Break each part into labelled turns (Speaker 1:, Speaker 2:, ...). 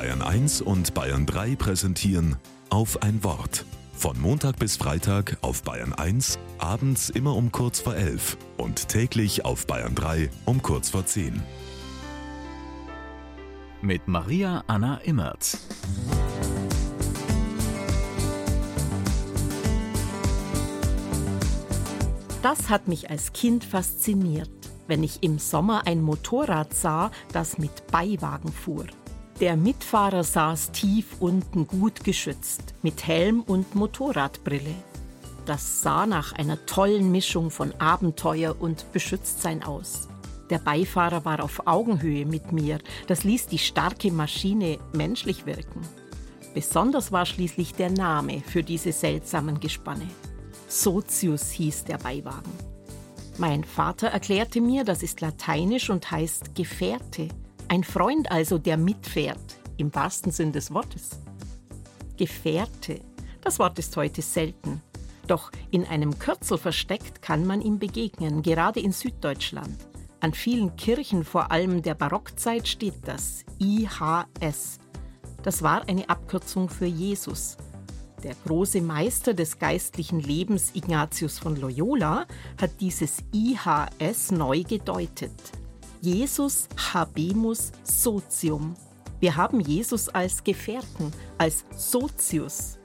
Speaker 1: Bayern 1 und Bayern 3 präsentieren auf ein Wort. Von Montag bis Freitag auf Bayern 1, abends immer um kurz vor 11 und täglich auf Bayern 3 um kurz vor 10.
Speaker 2: Mit Maria Anna Immert.
Speaker 3: Das hat mich als Kind fasziniert, wenn ich im Sommer ein Motorrad sah, das mit Beiwagen fuhr. Der Mitfahrer saß tief unten gut geschützt, mit Helm und Motorradbrille. Das sah nach einer tollen Mischung von Abenteuer und Beschütztsein aus. Der Beifahrer war auf Augenhöhe mit mir, das ließ die starke Maschine menschlich wirken. Besonders war schließlich der Name für diese seltsamen Gespanne. Sozius hieß der Beiwagen. Mein Vater erklärte mir, das ist lateinisch und heißt Gefährte. Ein Freund also, der mitfährt, im wahrsten Sinn des Wortes. Gefährte, das Wort ist heute selten. Doch in einem Kürzel versteckt kann man ihm begegnen, gerade in Süddeutschland. An vielen Kirchen, vor allem der Barockzeit, steht das IHS. Das war eine Abkürzung für Jesus. Der große Meister des geistlichen Lebens Ignatius von Loyola hat dieses IHS neu gedeutet. Jesus habemus socium. Wir haben Jesus als Gefährten, als Sozius.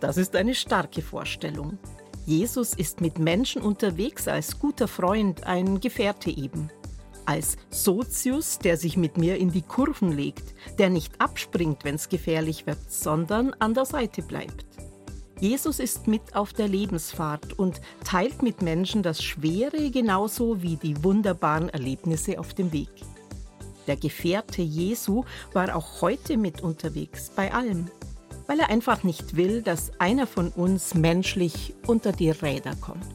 Speaker 3: Das ist eine starke Vorstellung. Jesus ist mit Menschen unterwegs als guter Freund, ein Gefährte eben als Sozius, der sich mit mir in die Kurven legt, der nicht abspringt, wenn es gefährlich wird, sondern an der Seite bleibt. Jesus ist mit auf der Lebensfahrt und teilt mit Menschen das Schwere genauso wie die wunderbaren Erlebnisse auf dem Weg. Der Gefährte Jesu war auch heute mit unterwegs, bei allem, weil er einfach nicht will, dass einer von uns menschlich unter die Räder kommt.